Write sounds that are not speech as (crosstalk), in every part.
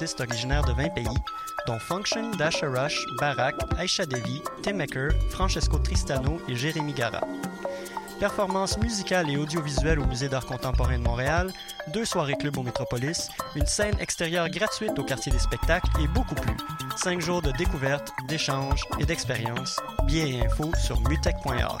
artistes originaires de 20 pays, dont Function, Dasha Rush, Barak, Aisha Devi, Tim Maker, Francesco Tristano et Jérémy Gara. Performances musicales et audiovisuelles au Musée d'art contemporain de Montréal, deux soirées club au Métropolis, une scène extérieure gratuite au quartier des spectacles et beaucoup plus. Cinq jours de découverte, d'échanges et d'expériences. Billets et infos sur mutech.org.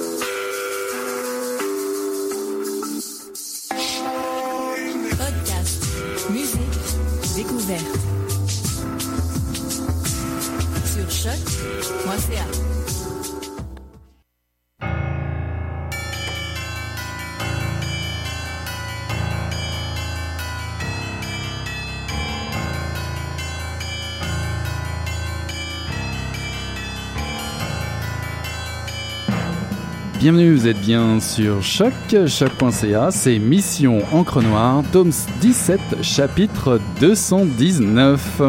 Musique, Bienvenue, vous êtes bien sur Choc, choc.ca, c'est Mission Encre Noire, tome 17, chapitre 219.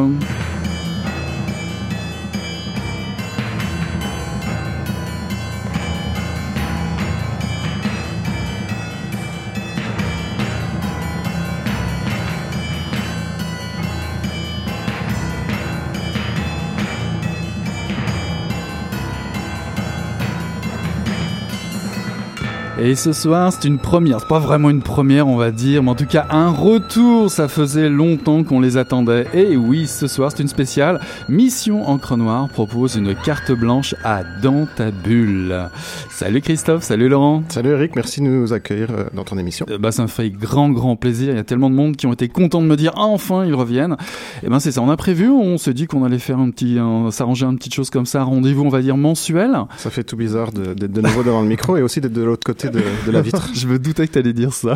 Et ce soir, c'est une première. C'est pas vraiment une première, on va dire, mais en tout cas un retour. Ça faisait longtemps qu'on les attendait. Et oui, ce soir, c'est une spéciale. Mission Encre Noire propose une carte blanche à Dans ta bulle. Salut Christophe, salut Laurent. Salut Eric, merci de nous accueillir euh, dans ton émission. Euh, bah, ça me fait grand, grand plaisir. Il y a tellement de monde qui ont été contents de me dire, ah, enfin, ils reviennent. Et ben, c'est ça. On a prévu, on s'est dit qu'on allait faire un petit, un- s'arranger une petite chose comme ça, un rendez-vous, on va dire mensuel. Ça fait tout bizarre de- d'être de nouveau devant le micro et aussi d'être de l'autre côté de, de la vitre. (laughs) je me doutais que tu allais dire ça.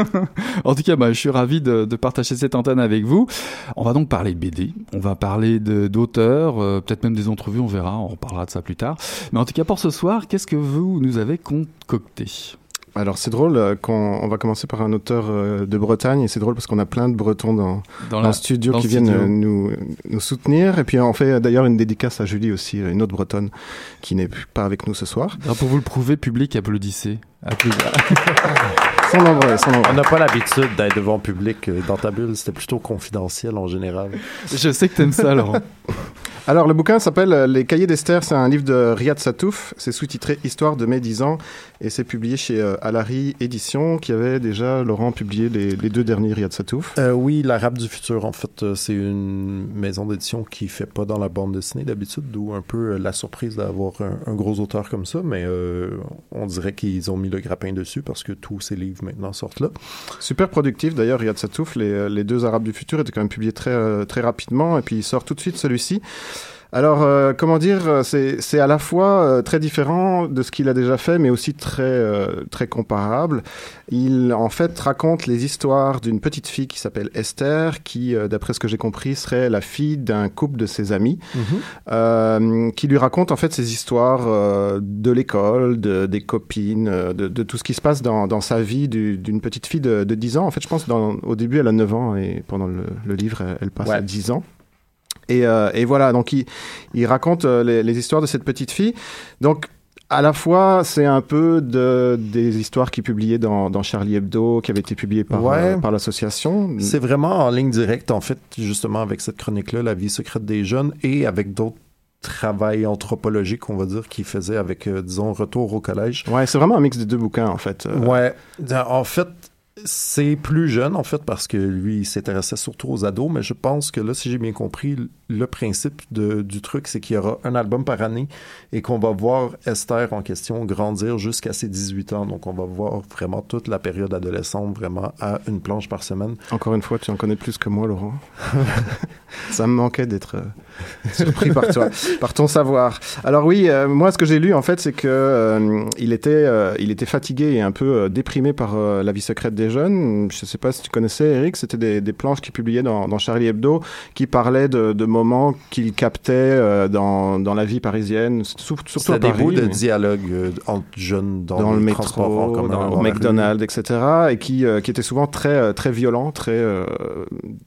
(laughs) en tout cas, bah, je suis ravi de, partager cette antenne avec vous. On va donc parler de BD, on va parler d'auteurs, euh, peut-être même des entrevues, on verra, on reparlera de ça plus tard. Mais en tout cas, pour ce soir, qu'est-ce que vous nous avez concocté? Alors c'est drôle euh, qu'on on va commencer par un auteur euh, de Bretagne et c'est drôle parce qu'on a plein de Bretons dans, dans, dans le studio dans qui le viennent studio. euh, nous, nous soutenir et puis on fait d'ailleurs une dédicace à Julie aussi, une autre Bretonne qui n'est pas avec nous ce soir. Alors, pour vous le prouver, public, applaudissez. Applaudissez. (laughs) Sans sans. On n'a pas l'habitude d'être devant public dans ta bulle, c'était plutôt confidentiel en général. je sais que t'aimes ça, Laurent. (laughs) Alors, le bouquin s'appelle euh, Les Cahiers d'Esther. C'est un livre de Riyad Satouf. C'est sous-titré Histoire de mes 10 ans. Et c'est publié chez euh, Alary Éditions, qui avait déjà, Laurent, publié les, les deux derniers Riyad Satouf. Euh, oui, l'Arabe du futur, en fait, euh, c'est une maison d'édition qui fait pas dans la bande dessinée d'habitude, d'où un peu euh, la surprise d'avoir un, un gros auteur comme ça, mais euh, on dirait qu'ils ont mis le grappin dessus parce que tous ces livres maintenant sortent là. Super productif, d'ailleurs, Riyad Satouf. Les, les deux Arabes du futur étaient quand même publiés très, très rapidement. Et puis, il sort tout de suite celui-ci. Alors, euh, comment dire, euh, c'est à la fois euh, très différent de ce qu'il a déjà fait, mais aussi très, euh, très comparable. Il, en fait, raconte les histoires d'une petite fille qui s'appelle Esther, qui, d'après ce que j'ai compris, serait la fille d'un couple de ses amis, euh, qui lui raconte en fait ses histoires de l'école, de, des copines, de, de tout ce qui se passe dans, dans sa vie du- d'une petite fille de, de 10 ans. En fait, je pense dans, au début, elle a 9 ans et pendant le, le livre, elle, elle passe Ouais. à 10 ans. Et, euh, et voilà, donc il, il raconte euh, les, les histoires de cette petite fille. Donc, à la fois, c'est un peu de, des histoires qu'il publiait dans, dans Charlie Hebdo, qui avaient été publiées par, Ouais. euh, par l'association. C'est vraiment en ligne directe, en fait, justement, avec cette chronique-là, La vie secrète des jeunes, et avec d'autres travails anthropologiques, on va dire, qu'il faisait avec, euh, disons, Retour au collège. Ouais, c'est vraiment un mix des deux bouquins, en fait. Euh, Ouais. En fait, C'est plus jeune, en fait, parce que lui, il s'intéressait surtout aux ados, mais je pense que là, si j'ai bien compris, le principe de, du truc, c'est qu'il y aura un album par année et qu'on va voir Esther en question grandir jusqu'à ses 18 ans. Donc, on va voir vraiment toute la période adolescente, vraiment à une planche par semaine. Encore une fois, tu en connais plus que moi, Laurent. (laughs) Ça me manquait d'être euh, (laughs) surpris par toi, par ton savoir. Alors oui, euh, moi, ce que j'ai lu, en fait, c'est que euh, il était, euh, il était fatigué et un peu euh, déprimé par euh, la vie secrète des jeunes. Je ne sais pas si tu connaissais, Eric, c'était des, des planches qu'il publiait dans, dans Charlie Hebdo qui parlaient de, de moments qu'il captait euh, dans, dans la vie parisienne, surtout à C'est des Paris. bouts de dialogue euh, entre jeunes dans, dans, le métro, commun, dans, au McDonald's, etc., et qui, euh, qui était souvent très, très violent, très, euh,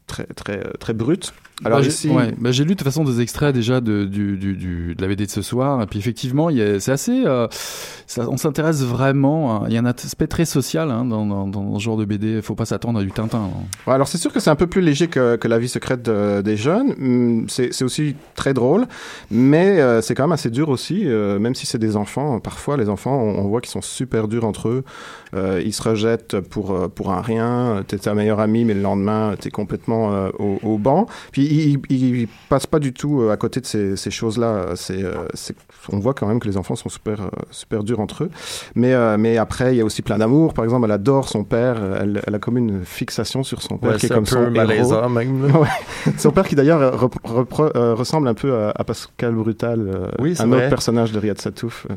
très, très, très brut. Alors Bah, ici, ouais, bah, j'ai lu de toute façon des extraits déjà de, du, du, de la BD de ce soir, et puis effectivement, c'est assez. euh, on s'intéresse vraiment. Il y a un aspect très social hein, dans, dans, ce genre de BD. Il faut pas s'attendre à du Tintin. hein. Alors c'est sûr que c'est un peu plus léger que, que la vie secrète de- des jeunes. Hum, C'est aussi très drôle, mais euh, c'est quand même assez dur aussi, euh, même si c'est des enfants. Parfois, les enfants, on, voit qu'ils sont super durs entre eux. Ils se rejettent pour, pour un rien. T'es ta meilleure amie, mais le lendemain, t'es complètement au, au banc. Puis ils, ils, ils passent pas du tout euh, à côté de ces, ces choses-là. C'est, euh, c'est- on voit quand même que les enfants sont super, euh, super durs entre eux. Mais, mais après, il y a aussi plein d'amour. Par exemple, elle adore son père. Elle, elle a comme une fixation sur son père Ouais, qui est c'est comme un son héros. même. (laughs) Ouais. Son père qui d'ailleurs ressemble un peu à, à Pascal Brutal, Oui, un vrai. autre personnage de Riyad Satouf.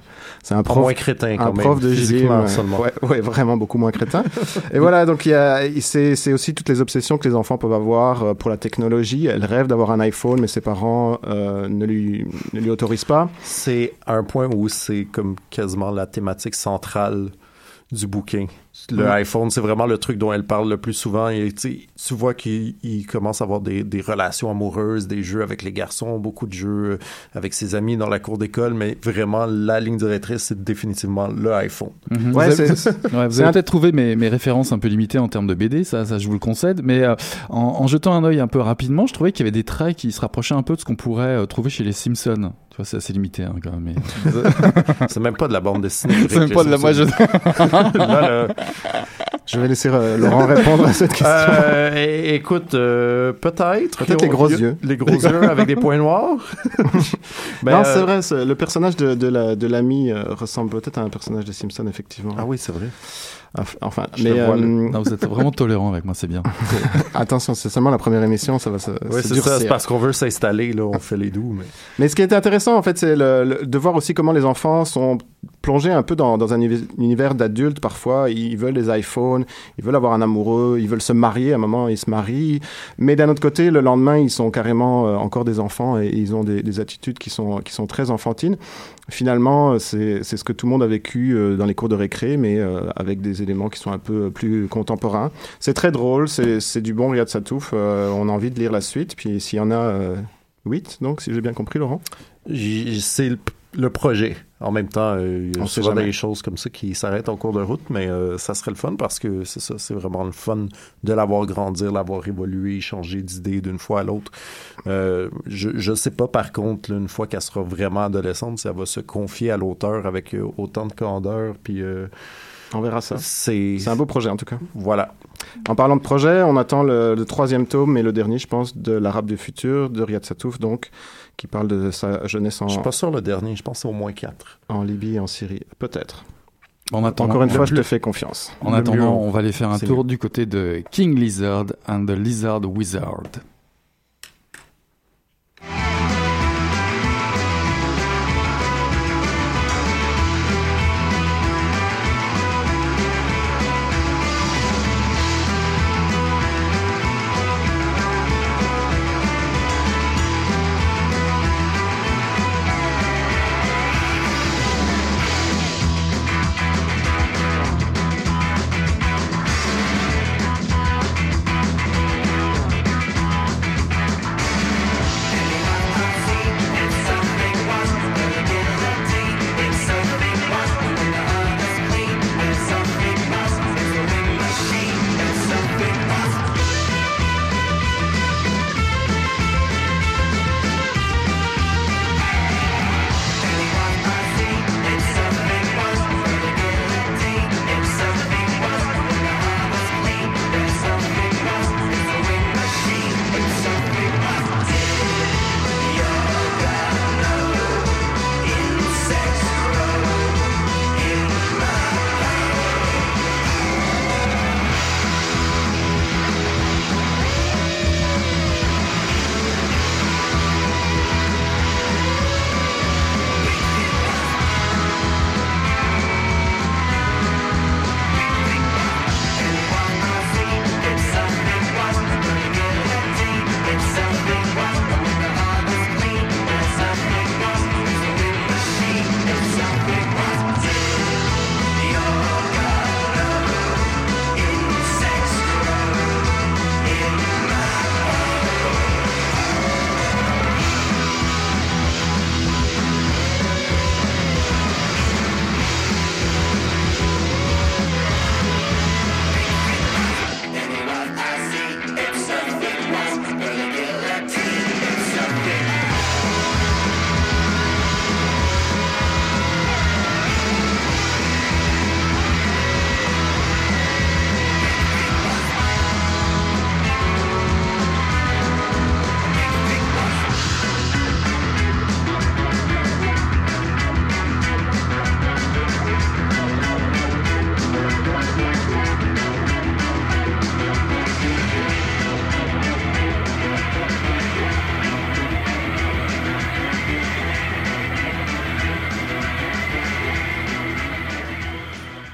C'est un prof moins crétin quand un même. prof de gym, physiquement seulement. ouais, ouais, vraiment beaucoup moins crétin. et voilà, donc il y a, c'est, aussi toutes les obsessions que les enfants peuvent avoir pour la technologie. Elle rêve d'avoir un iPhone, mais ses parents euh, ne lui ne lui pas. C'est un point où c'est comme quasiment la thématique centrale du bouquin. Le iPhone, c'est vraiment le truc dont elle parle le plus souvent. Et tu vois qu'il il commence à avoir des, des relations amoureuses, des jeux avec les garçons, beaucoup de jeux avec ses amis dans la cour d'école, mais vraiment, la ligne directrice, c'est définitivement le iPhone. Mhm. Ouais, vous avez, (laughs) ouais, vous peut-être trouvé mes, mes références un peu limitées en termes de BD, ça, ça je vous le concède, mais euh, en, en jetant un œil un peu rapidement, je trouvais qu'il y avait des traits qui se rapprochaient un peu de ce qu'on pourrait euh, trouver chez les Simpsons. Tu vois, c'est assez limité hein, quand même. Mais... (laughs) C'est même pas de la bande dessinée. (laughs) c'est même pas de la moi je... Là, là. Je vais laisser euh, Laurent répondre à cette question. Euh, écoute, euh, peut-être. Peut-être les gros yeux. Les gros yeux avec des points noirs. (laughs) Ben, non, euh, c'est vrai, le personnage de, de, la, de l'ami euh, ressemble peut-être à un personnage de Simpson, effectivement. Ah oui, c'est vrai. Enf- Enfin, Je mais euh, Non, vous êtes vraiment tolérant avec moi, c'est bien. (laughs) attention, c'est seulement la première émission, ça va se, Oui, c'est ça. C'est parce qu'on veut s'installer, là, on fait les doux. Mais... Mais ce qui est intéressant, en fait, c'est le, le- de voir aussi comment les enfants sont plongés un peu dans, dans un univ- univers d'adultes. Parfois, ils veulent des iPhones, ils veulent avoir un amoureux, ils veulent se marier. À un moment, ils se marient. Mais d'un autre côté, le lendemain, ils sont carrément euh, encore des enfants et ils ont des, des attitudes qui sont, qui sont très enfantines. Finalement, euh, c'est ce que tout le monde a vécu euh, dans les cours de récré, mais euh, avec des éléments qui sont un peu plus contemporains. C'est très drôle, c'est du bon Riyad Satouf. on a envie de lire la suite. Puis s'il y en a euh, huit, donc, si j'ai bien compris, Laurent? C'est le, projet. En même temps, euh, il y a souvent des choses comme ça qui s'arrêtent en cours de route, mais euh, ça serait le fun parce que c'est ça, c'est vraiment le fun de l'avoir grandir, l'avoir évolué, changer d'idée d'une fois à l'autre. Euh, je, je sais pas par contre, là, une fois qu'elle sera vraiment adolescente, si elle va se confier à l'auteur avec autant de candeur, puis On verra ça. c'est... C'est un beau projet en tout cas. Voilà. En parlant de projet, on attend le, le troisième tome et le dernier, je pense, de l'Arabe du futur de Riyad Satouf, donc, qui parle de sa jeunesse en, Je suis pas sûr le dernier, je pense au moins quatre. en Libye et en Syrie. Peut-être. En attendant, Encore une fois, je te fais confiance. En Le attendant, mieux, on va aller faire un tour du côté de King Lizard and the Lizard Wizard.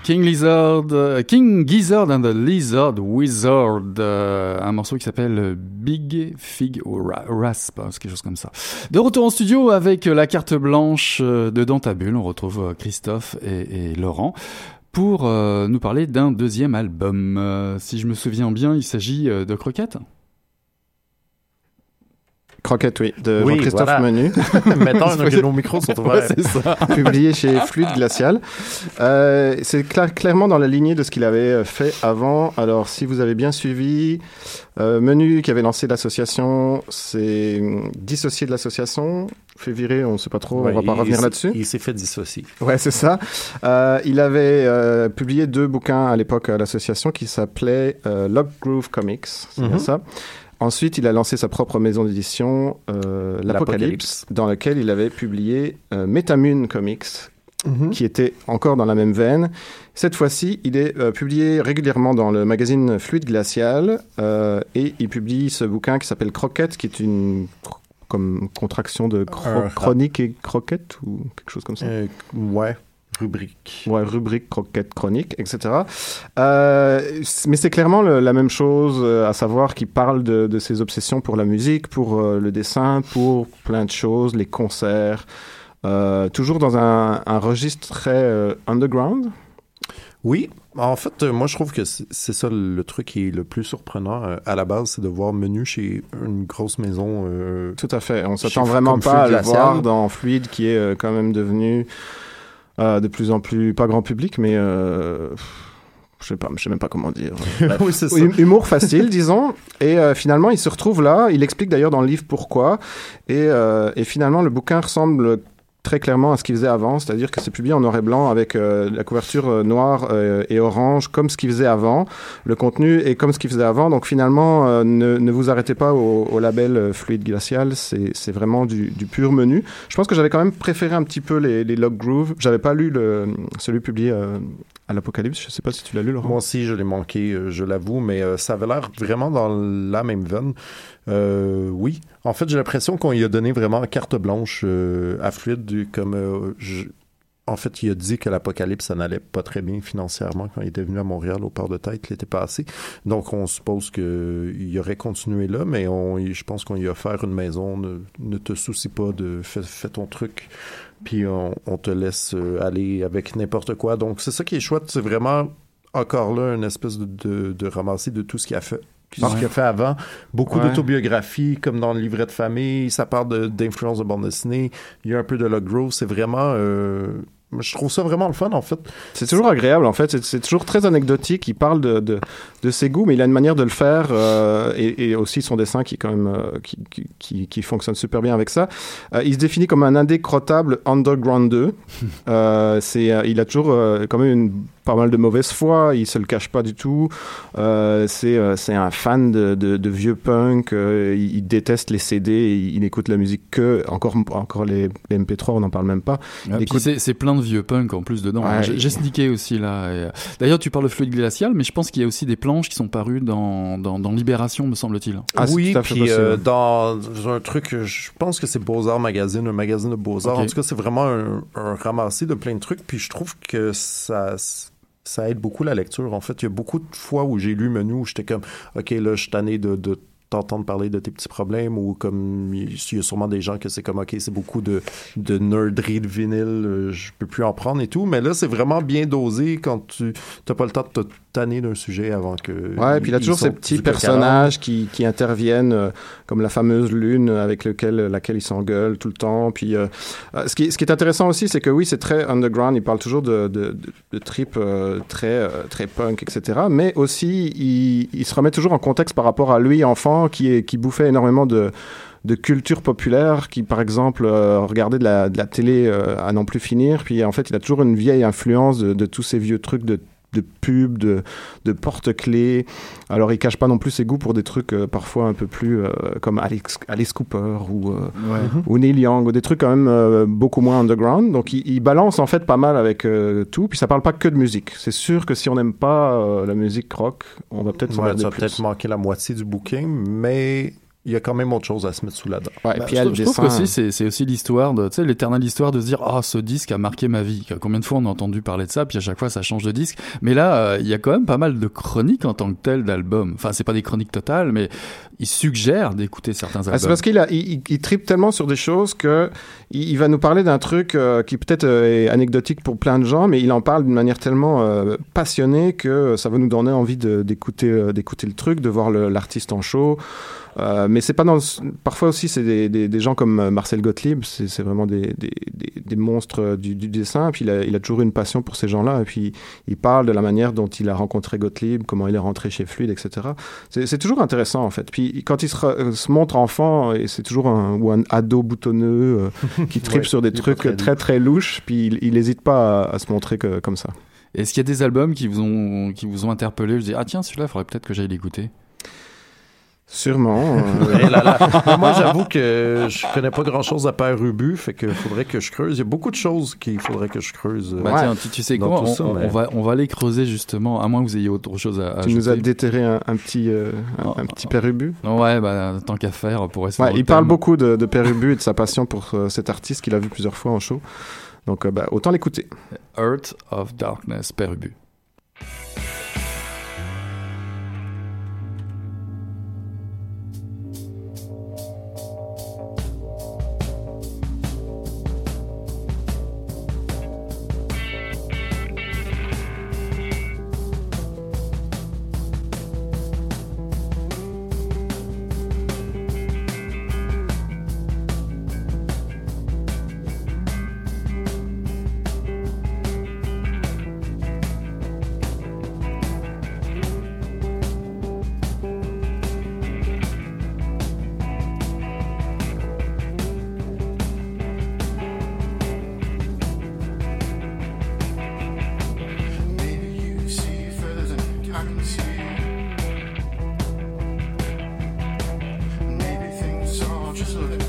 King Lizard, euh, King Gizzard and the Lizard Wizard, euh, un morceau qui s'appelle Big Fig Rasp, hein, quelque chose comme ça. De retour en studio avec la carte blanche euh, de Dantabule, on retrouve Christophe et, Laurent pour nous parler d'un deuxième album. si je me souviens bien, il s'agit de Croquette Croquette, oui, de Jean-Christophe Menu. (laughs) Maintenant (laughs) que nos micros sont ouverts. c'est ça. (laughs) Publié chez Fluide Glacial. Euh, c'est clairement dans la lignée de ce qu'il avait euh, fait avant. Alors, si vous avez bien suivi, euh, Menu qui avait lancé l'association, s'est dissocié de l'association, fait virer, on ne sait pas trop, on va pas revenir là-dessus. Il s'est fait dissocier. Ouais, c'est ça. Euh, il avait euh, publié deux bouquins à l'époque à l'association qui s'appelaient Log Groove Comics, c'est mm ça. Ensuite, il a lancé sa propre maison d'édition, euh, L'Apocalypse, dans laquelle il avait publié euh, Metamune Comics, mhm. qui était encore dans la même veine. Cette fois-ci, il est euh, publié régulièrement dans le magazine Fluide Glacial euh, et il publie ce bouquin qui s'appelle Croquette, qui est une comme contraction de chronique et croquette ou quelque chose comme ça. ouais. Rubrique. Ouais, rubrique, croquette, chronique, etc. Euh, mais c'est clairement la même chose, euh, à savoir qu'il parle de, de, ses obsessions pour la musique, pour euh, le dessin, pour plein de choses, les concerts, euh, toujours dans un, un registre très underground. Oui, en fait, moi je trouve que c'est ça le truc qui est le plus surprenant à la base, c'est de voir menu chez une grosse maison. Tout à fait. On s'attend vraiment pas à le voir dans Fluide, qui est quand même devenu de plus en plus, pas grand public, mais euh, je sais pas, je sais même pas comment dire. (laughs) oui, ça. Humour facile, (laughs) disons. Et euh, finalement, il se retrouve là. Il explique d'ailleurs dans le livre pourquoi. Et, et finalement, le bouquin ressemble très clairement à ce qu'il faisait avant, c'est-à-dire que c'est publié en noir et blanc avec euh, la couverture euh, noire euh, et orange, comme ce qu'il faisait avant. Le contenu est comme ce qu'il faisait avant, donc finalement, ne, ne, vous arrêtez pas au, label fluide glacial, c'est vraiment du, du, pur menu. Je pense que j'avais quand même préféré un petit peu les, les Log Groove. J'avais pas lu le, celui publié à l'Apocalypse. Je sais pas si tu l'as lu, Laurent. Moi aussi, je l'ai manqué, je l'avoue, mais ça avait l'air vraiment dans la même veine. Euh, oui. En fait, j'ai l'impression qu'on lui a donné vraiment carte blanche euh, à Fluide, comme euh, en fait, il a dit que l'Apocalypse, ça n'allait pas très bien financièrement quand il était venu à Montréal au port de tête l'été passé. Donc, on suppose qu'il aurait continué là, mais on, je pense qu'on lui a offert une maison. Ne, te soucie pas de fais, ton truc, puis on, te laisse aller avec n'importe quoi. Donc, c'est ça qui est chouette. C'est vraiment encore là une espèce de, de, de ramasser de tout ce qu'il a fait ce qu'il a fait avant? Beaucoup d'autobiographies, comme dans le livret de famille. Ça parle d'influence de, bande dessinée. Il y a un peu de log growth. C'est vraiment... Euh, je trouve ça vraiment le fun, en fait. C'est toujours agréable, en fait. C'est toujours très anecdotique. Il parle de, de, de, ses goûts, mais il a une manière de le faire euh, et, et, aussi son dessin qui, quand même, euh, qui, qui, qui, fonctionne super bien avec ça. Euh, il se définit comme un indécrottable underground 2. (laughs) Euh, c'est, euh, il a toujours quand même une pas mal de mauvaise foi, il se le cache pas du tout. Euh, c'est euh, c'est un fan de, de, de vieux punk, euh, il, déteste les CD, il, n'écoute la musique que encore encore les, MP3, on n'en parle même pas. Ah, c'est plein de vieux punk en plus dedans. J'ai sneaké aussi là. D'ailleurs, tu parles de fluide glacial, mais je pense qu'il y a aussi des planches qui sont parues dans dans, dans Libération, me semble-t-il. Ah, oui, puis dans un truc, je pense que c'est Beaux Arts Magazine, un magazine de Beaux Arts. En tout cas, c'est vraiment un, un ramassis de plein de trucs. Puis je trouve que ça ça aide beaucoup la lecture. En fait, il y a beaucoup de fois où j'ai lu Menu où j'étais comme, OK, là, je suis tanné de, t'entendre parler de tes petits problèmes ou comme il y a sûrement des gens que c'est comme ok c'est beaucoup de de de vinyle euh, je peux plus en prendre et tout mais là c'est vraiment bien dosé quand tu t'as pas le temps de te d'un sujet avant que ouais et puis il y a toujours ces petits personnages qui, qui interviennent euh, comme la fameuse lune avec lequel laquelle il s'engueule tout le temps puis euh, ce qui ce qui est intéressant aussi c'est que oui c'est très underground il parle toujours de de, de, de trip très très punk etc mais aussi il, il se remet toujours en contexte par rapport à lui enfant qui, est, qui bouffait énormément de, de culture populaire, qui par exemple euh, regardait de la, de la télé euh, à n'en plus finir. Puis en fait, il a toujours une vieille influence de, de tous ces vieux trucs de de pubs, de, de porte-clés. Alors, il cache pas non plus ses goûts pour des trucs euh, parfois un peu plus euh, comme Alex, Alice Cooper ou, euh, ou Neil Young, ou des trucs quand même beaucoup moins underground. Donc, il, il, balance en fait pas mal avec tout. Puis, ça parle pas que de musique. C'est sûr que si on n'aime pas la musique rock, on va peut-être ouais, Ça va peut-être manquer la moitié du bouquin, mais il y a quand même autre chose à se mettre sous la dent. Ouais, et Bah, puis je, elle trouve- je trouve descend. aussi c'est c'est aussi l'histoire de tu sais l'éternelle histoire de se dire ah ce disque a marqué ma vie combien de fois on a entendu parler de ça puis à chaque fois ça change de disque mais là euh, il y a quand même pas mal de chroniques en tant que telles d'albums enfin c'est pas des chroniques totales mais il suggère d'écouter certains albums Ah, c'est parce qu'il a, il, il- il tripe tellement sur des choses que il, il va nous parler d'un truc euh, qui peut-être euh, est anecdotique pour plein de gens, mais il en parle d'une manière tellement euh, passionnée que ça va nous donner envie de- d'écouter, euh, d'écouter le truc, de voir le- l'artiste en show. Euh, mais c'est pas dans le- parfois aussi c'est des, des, des gens comme euh, Marcel Gottlieb, c'est c'est vraiment des, des, des, des monstres euh, du, du dessin. Et puis il a, il a toujours une passion pour ces gens-là. Et puis il parle de la manière dont il a rencontré Gottlieb, comment il est rentré chez Fluide, etc. C'est c'est toujours intéressant en fait. Puis quand il se, re- se montre enfant, et c'est toujours un, ou un ado boutonneux euh, (laughs) qui tripe Ouais, sur des trucs très très très, louches, puis il- il n'hésite pas à, à se montrer que, comme ça. est-ce qu'il y a des albums qui vous ont qui vous ont interpellé? Je dis ah tiens celui-là il faudrait peut-être que j'aille l'écouter Sûrement. euh, (laughs) là là. Mais Moi, j'avoue que je connais pas grand-chose à Père Ubu, fait que faudrait que je creuse. Il y a beaucoup de choses qu'il faudrait que je creuse. euh, bah, Ouais. tiens tu, tu sais quoi on, ça, on- mais- on va on va aller creuser justement à moins que vous ayez autre chose à, à tu nous as déterré un, un petit, euh, un, Oh. un petit pérubu. ouais bah tant qu'à faire pour rester Ouais, il parle thème. beaucoup de, de Père Ubu et de sa passion pour euh, cet artiste qu'il a vu plusieurs fois en show. Donc euh, bah, autant l'écouter. Earth of Darkness Perubu Maybe Absolutely.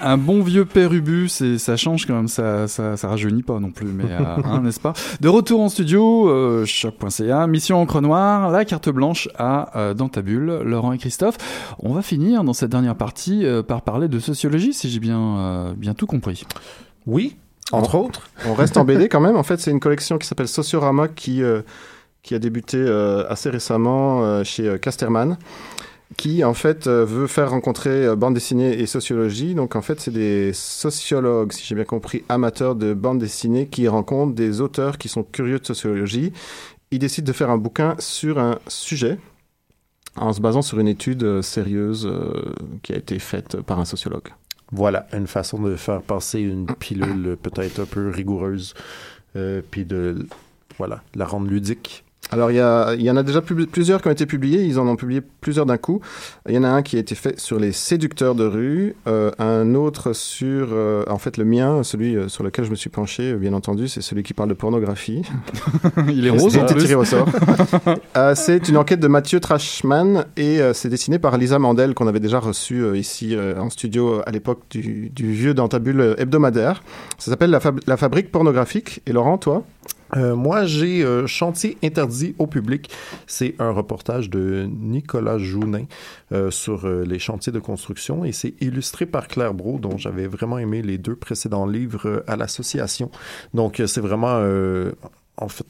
Un bon vieux pérubus et ça change quand même, ça, ça, ça rajeunit pas non plus, mais (laughs) euh, hein, n'est-ce pas? De retour en studio, euh, choc.ca, mission encre noire, la carte blanche à euh, dans ta bulle, Laurent et Christophe. On va finir dans cette dernière partie euh, par parler de sociologie, si j'ai bien, euh, bien tout compris. Oui, entre autres. On reste en BD quand même. En fait, c'est une collection qui s'appelle Sociorama qui, euh, qui a débuté euh, assez récemment euh, chez euh, Casterman qui en fait euh, veut faire rencontrer euh, bande dessinée et sociologie. Donc en fait, c'est des sociologues, si j'ai bien compris, amateurs de bande dessinée qui rencontrent des auteurs qui sont curieux de sociologie. Ils décident de faire un bouquin sur un sujet en se basant sur une étude euh, sérieuse qui a été faite par un sociologue. Voilà, une façon de faire passer une pilule peut-être un peu rigoureuse, puis de voilà, la rendre ludique. Alors, il y, a- il y en a déjà plusieurs qui ont été publiés. Ils en ont publié plusieurs d'un coup. Il y en a un qui a été fait sur les séducteurs de rue, euh, un autre sur, euh, en fait, le mien, celui euh, sur lequel je me suis penché, bien entendu, c'est celui qui parle de pornographie. (laughs) Il est rose été plus. tiré au sort. (laughs) Euh, c'est une enquête de Mathieu Trashman et c'est dessiné par Lisa Mandel qu'on avait déjà reçu euh, ici en studio à l'époque du, du vieux Dentabule hebdomadaire. Ça s'appelle la, Fab- la fabrique pornographique. Et Laurent, toi? Euh, moi, j'ai euh, Chantier interdit au public. C'est un reportage de Nicolas Jounin euh, sur les chantiers de construction et c'est illustré par Claire Bro, dont j'avais vraiment aimé les deux précédents livres à l'association. Donc, c'est vraiment, en fait,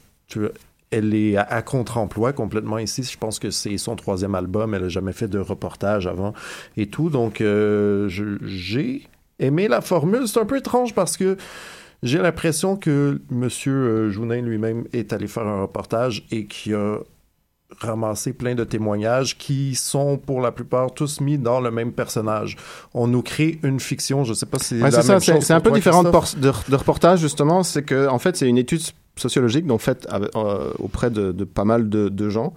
elle est à, à contre-emploi complètement ici. Je pense que c'est son troisième album. Elle a jamais fait de reportage avant et tout. Donc, j'ai aimé la formule. C'est un peu étrange parce que j'ai l'impression que euh, Jounin lui-même est allé faire un reportage et qui a ramassé plein de témoignages qui sont pour la plupart tous mis dans le même personnage. On nous crée une fiction, je sais pas si c'est Ouais, la c'est ça, même c'est chose c'est un peu différent de, reportage justement, c'est que en fait c'est une étude sociologique donc faite euh, auprès de, de pas mal de, de gens.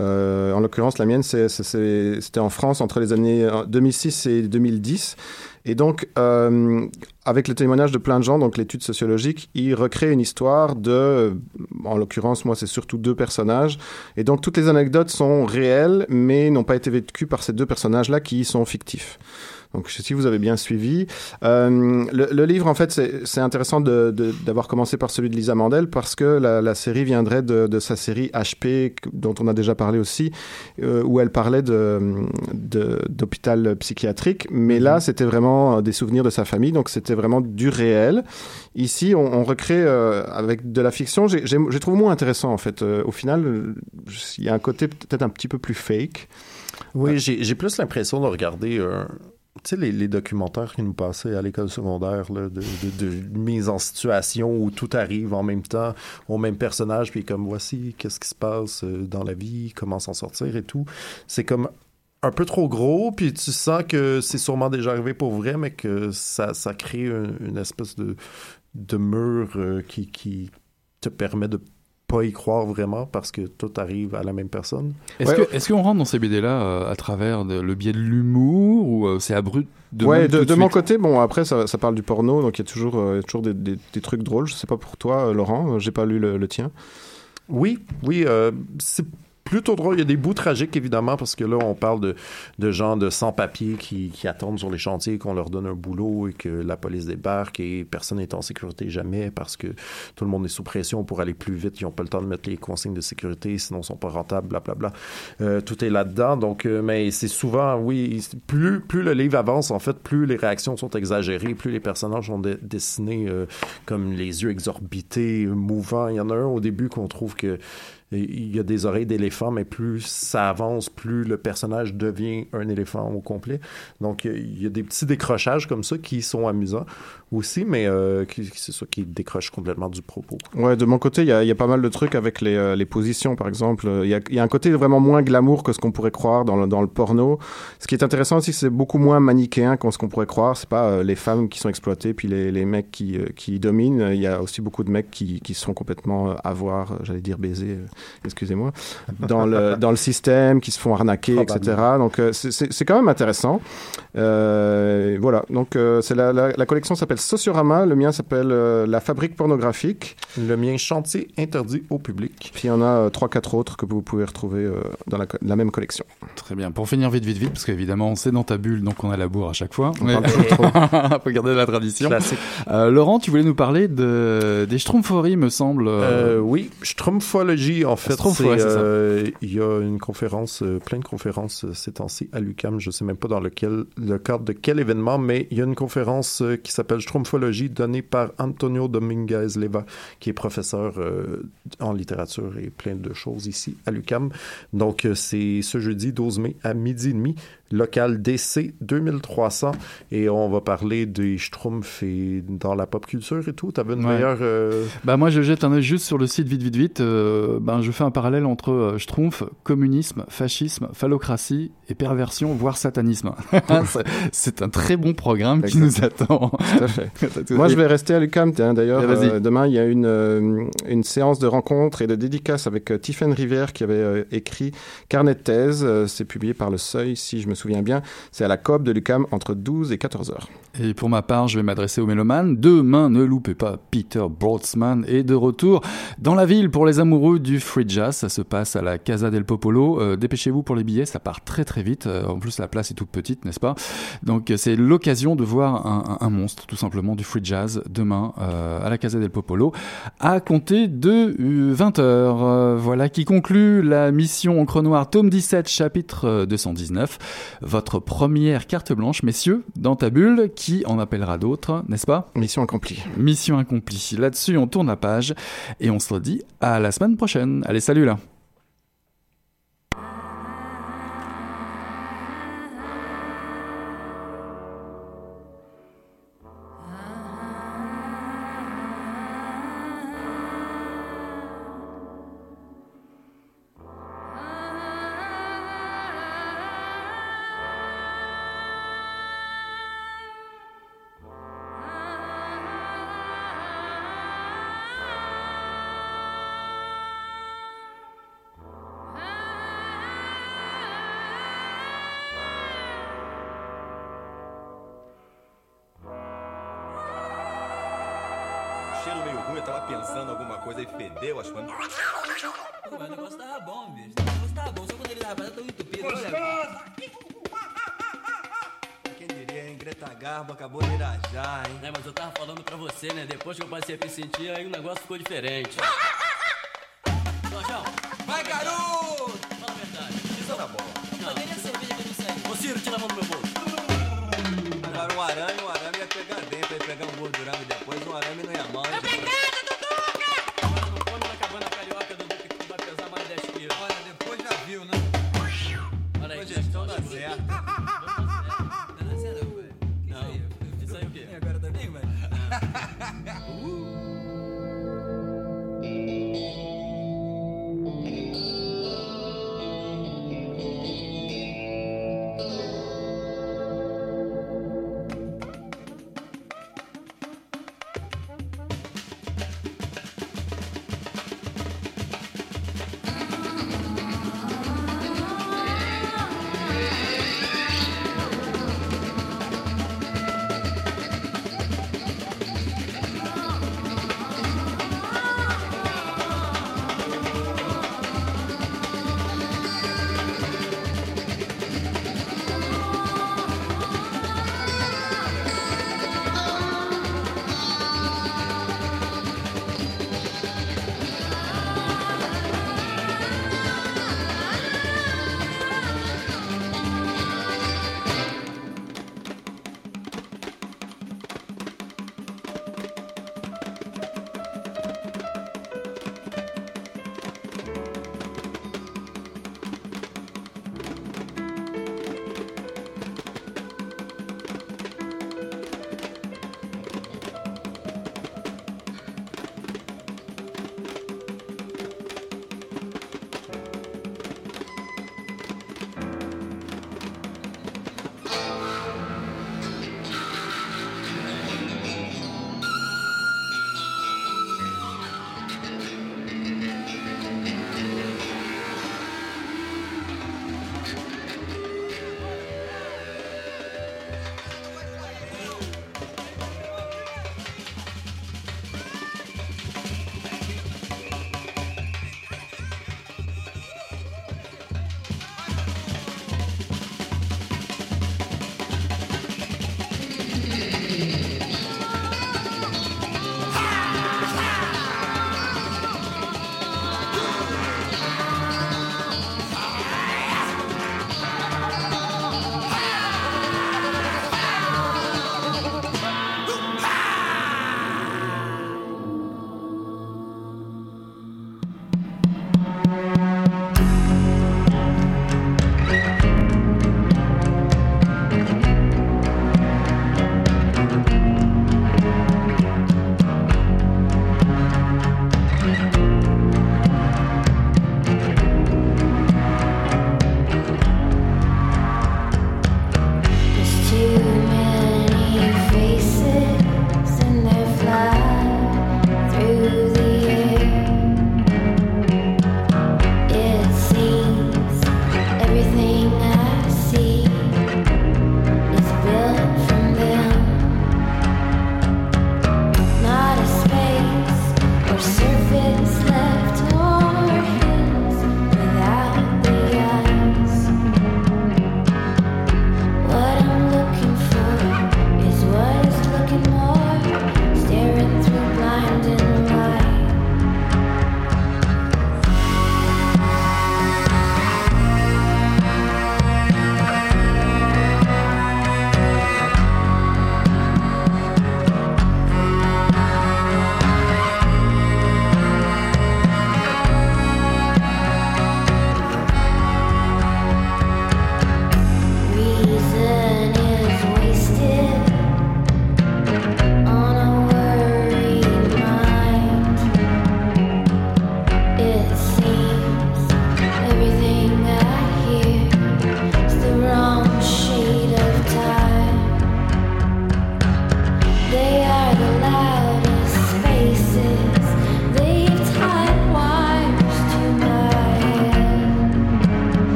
Euh, en l'occurrence, la mienne, c'était en France entre les années euh, 2006 et 2010. Et donc, euh, avec le témoignage de plein de gens, donc l'étude sociologique, il recrée une histoire de, en l'occurrence, moi, c'est surtout deux personnages. Et donc, toutes les anecdotes sont réelles, mais n'ont pas été vécues par ces deux personnages-là qui sont fictifs. Donc, si vous avez bien suivi, euh, le, le livre, en fait, c'est intéressant d'avoir commencé par celui de Lisa Mandel parce que la, la série viendrait de, de sa série HP, dont on a déjà parlé aussi, euh, où elle parlait de de- d'hôpital psychiatrique. Mais là, c'était vraiment euh, des souvenirs de sa famille, donc c'était vraiment du réel. Ici, on, on recrée euh, avec de la fiction. J'ai trouvé moins intéressant, en fait. Au final, il y a un côté peut-être un petit peu plus fake. Oui, j'ai plus l'impression de regarder tu sais, les, les documentaires qui nous passaient à l'école secondaire, là, de, de, mise en situation où tout arrive en même temps au même personnage, puis comme voici qu'est-ce qui se passe euh, dans la vie, comment s'en sortir et tout. C'est comme un peu trop gros, puis tu sens que c'est sûrement déjà arrivé pour vrai, mais que ça, ça crée une, une espèce de, de mur euh, qui, qui te permet de pas y croire vraiment parce que tout arrive à la même personne. Est-ce Ouais. que- est-ce qu'on rentre dans ces BD-là euh, à travers de- le biais de l'humour ou euh, c'est abrupt de ouais, de, mon côté, bon, après, ça, ça parle du porno, donc il y a toujours, euh, il y a toujours des, des- des trucs drôles. Je sais pas pour toi, euh, Laurent, j'ai pas lu le, le tien. Oui, oui, euh, c'est plutôt drôle. Il y a des bouts tragiques, évidemment, parce que là, on parle de, de gens de sans-papiers qui, qui attendent sur les chantiers qu'on leur donne un boulot et que la police débarque et personne n'est en sécurité jamais parce que tout le monde est sous pression pour aller plus vite. Ils n'ont pas le temps de mettre les consignes de sécurité, sinon ils sont pas rentables, blablabla. Euh, tout est là-dedans. Donc, euh, mais c'est souvent, oui, plus, plus le livre avance, en fait, plus les réactions sont exagérées, plus les personnages sont de- dessinés euh, comme les yeux exorbités, mouvants. Il y en a un au début qu'on trouve que il y a des oreilles d'éléphant, mais plus ça avance, plus le personnage devient un éléphant au complet. Donc, il y a des petits décrochages comme ça qui sont amusants aussi, mais euh, c'est ça qui décroche complètement du propos. Ouais, de mon côté, il y a, pas mal de trucs avec les, euh, positions, par exemple. Il y, a, un côté vraiment moins glamour que ce qu'on pourrait croire dans le, dans le porno. Ce qui est intéressant aussi, c'est beaucoup moins manichéen que ce qu'on pourrait croire. C'est pas euh, les femmes qui sont exploitées, puis les, mecs qui, qui dominent. Il y a aussi beaucoup de mecs qui, qui sont complètement à voir, j'allais dire baiser. Excusez-moi, dans le, (laughs) dans le système, qui se font arnaquer, etc. Donc euh, c'est- c'est c'est quand même intéressant. Euh, voilà, donc euh, c'est la, la, la collection s'appelle Sociorama, le mien s'appelle euh, La Fabrique pornographique. Le mien chantier interdit au public. Puis il y en a euh, trois, quatre autres que vous pouvez retrouver euh, dans la, même collection. Très bien. Pour finir vite, vite, vite, parce qu'évidemment, c'est dans ta bulle, donc on a la bourre à chaque fois. On parle toujours trop. (laughs) Faut garder la tradition. Classique. Euh, Laurent, tu voulais nous parler de, des Schtroumpferies, me semble. Euh, oui, Schtroumpfologie, en fait, ouais, euh, il y a une conférence, euh, plein de conférences euh, ces temps-ci à l'UQAM, je sais même pas dans lequel, le cadre de quel événement, mais il y a une conférence qui s'appelle Schtroumpfologie donnée par Antonio Dominguez Leva, qui est professeur en littérature et plein de choses ici à l'UQAM. Donc, c'est ce jeudi 12 mai à midi et demi, local DC 2300, et on va parler des Schtroumpfs et dans la pop culture et tout. T'avais une Ouais. meilleure... euh, Bah moi je jette un œil juste sur le site vite vite vite. euh, ben je fais un parallèle entre euh, Schtroumpf, communisme, fascisme, phallocratie et perversion, voire satanisme. (laughs) (laughs) C'est- un très bon programme qui nous attend. (laughs) Tout à fait. Moi, je vais rester à tiens, D'ailleurs, euh, demain, il y a une, euh, une séance de rencontres et de dédicaces avec euh, Tiffaine Rivière qui avait euh, écrit Carnet de thèse. C'est publié par Le Seuil, si je me souviens bien. C'est à la COP de l'UQAM entre 12 et 14 heures. Et pour ma part, je vais m'adresser aux mélomanes. Demain, ne loupez pas, Peter Broadsman est de retour dans la ville pour les amoureux du free jazz. Ça se passe à la Casa del Popolo. Euh, Dépêchez-vous pour les billets, ça part très très vite. Euh, en plus, la place est toute petite, n'est-ce pas? Donc, euh, c'est l'occasion de voir un, monstre, tout simplement, du free jazz demain à la Casa del Popolo à compter de 20h. voilà qui conclut la mission Encre Noire, tome 17, chapitre euh, 219. Votre première carte blanche, messieurs, dans ta bulle, qui en appellera d'autres, n'est-ce pas? Mission accomplie. Mission accomplie. Là-dessus, on tourne la page et on se dit à la semaine prochaine. Allez, salut là Depois que eu passei a me sentir, aí o negócio ficou diferente. Jorjão, Vai, garoto! fala a verdade. Isso tá bom. Não, a cerveja que eu não sei. Ô Ciro, tira a mão do meu bolso.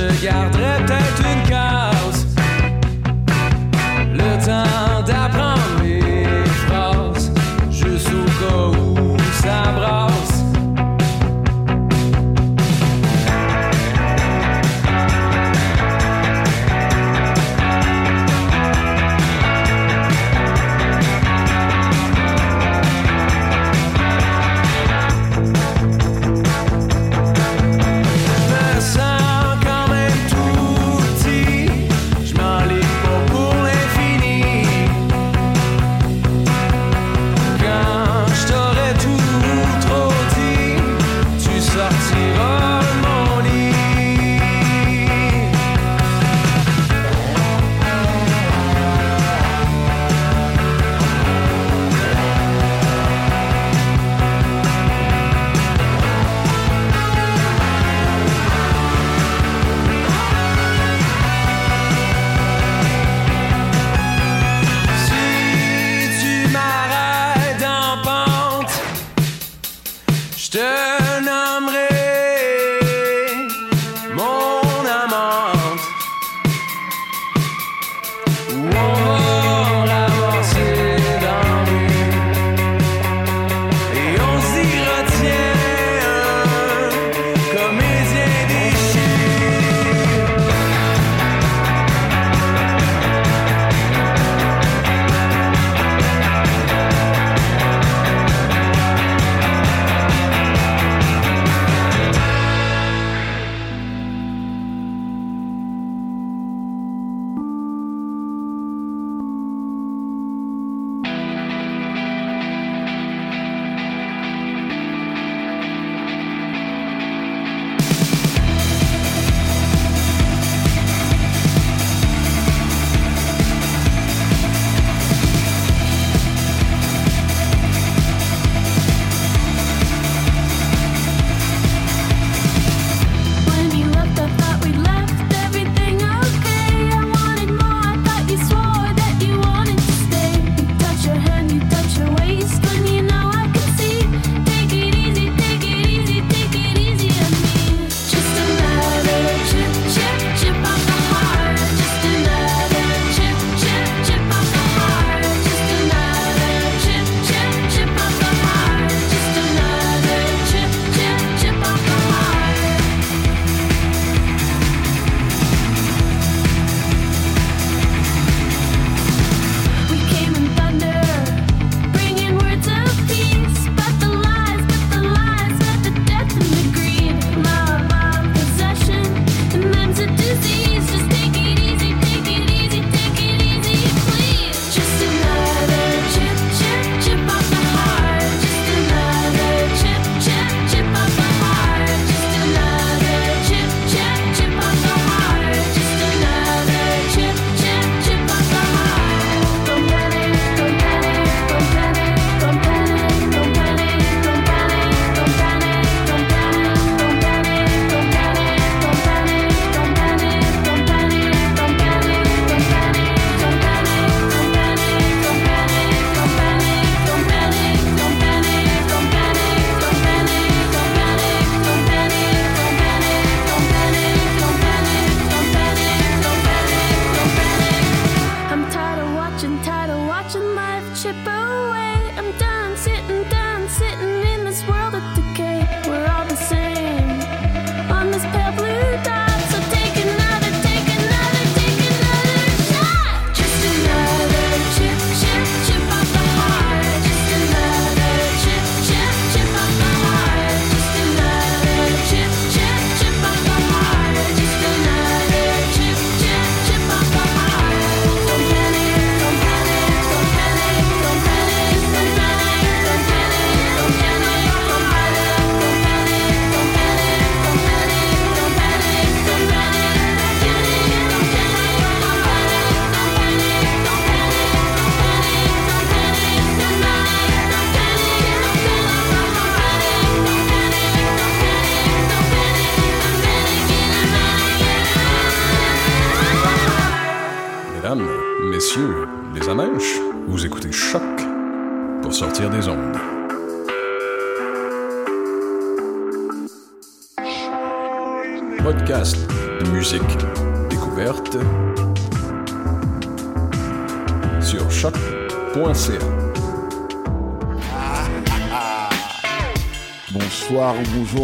duizend jaar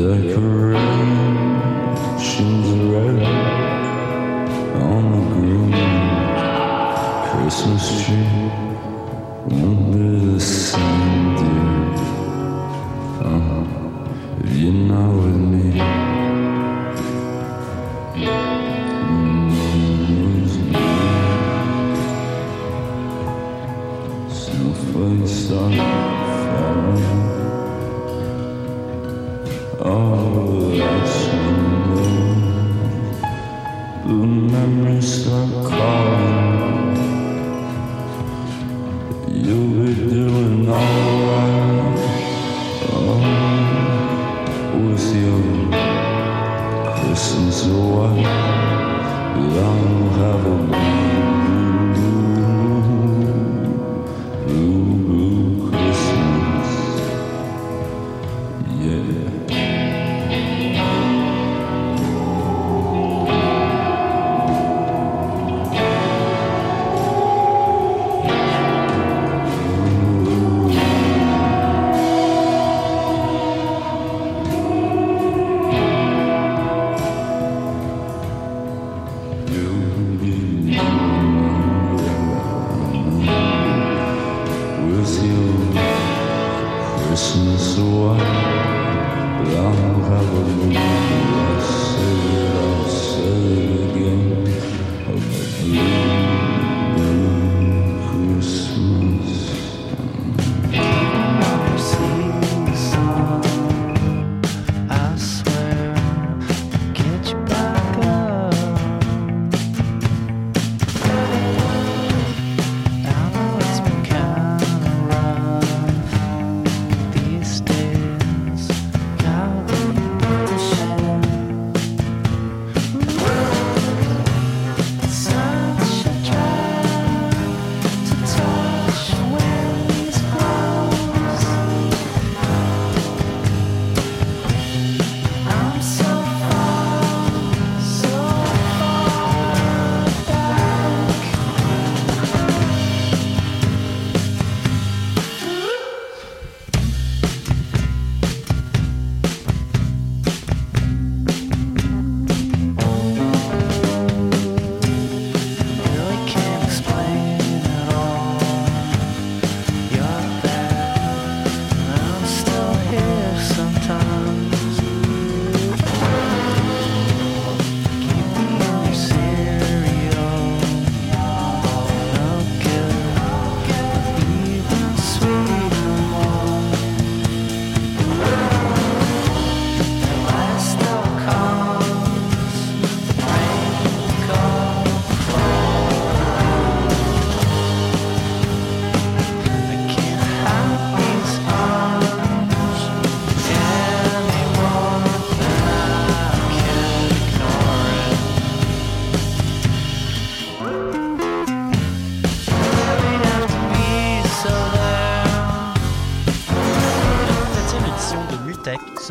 the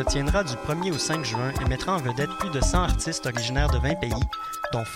tiendra du 1er au 5 juin et mettra en vedette plus de 100 artistes originaires de 20 pays,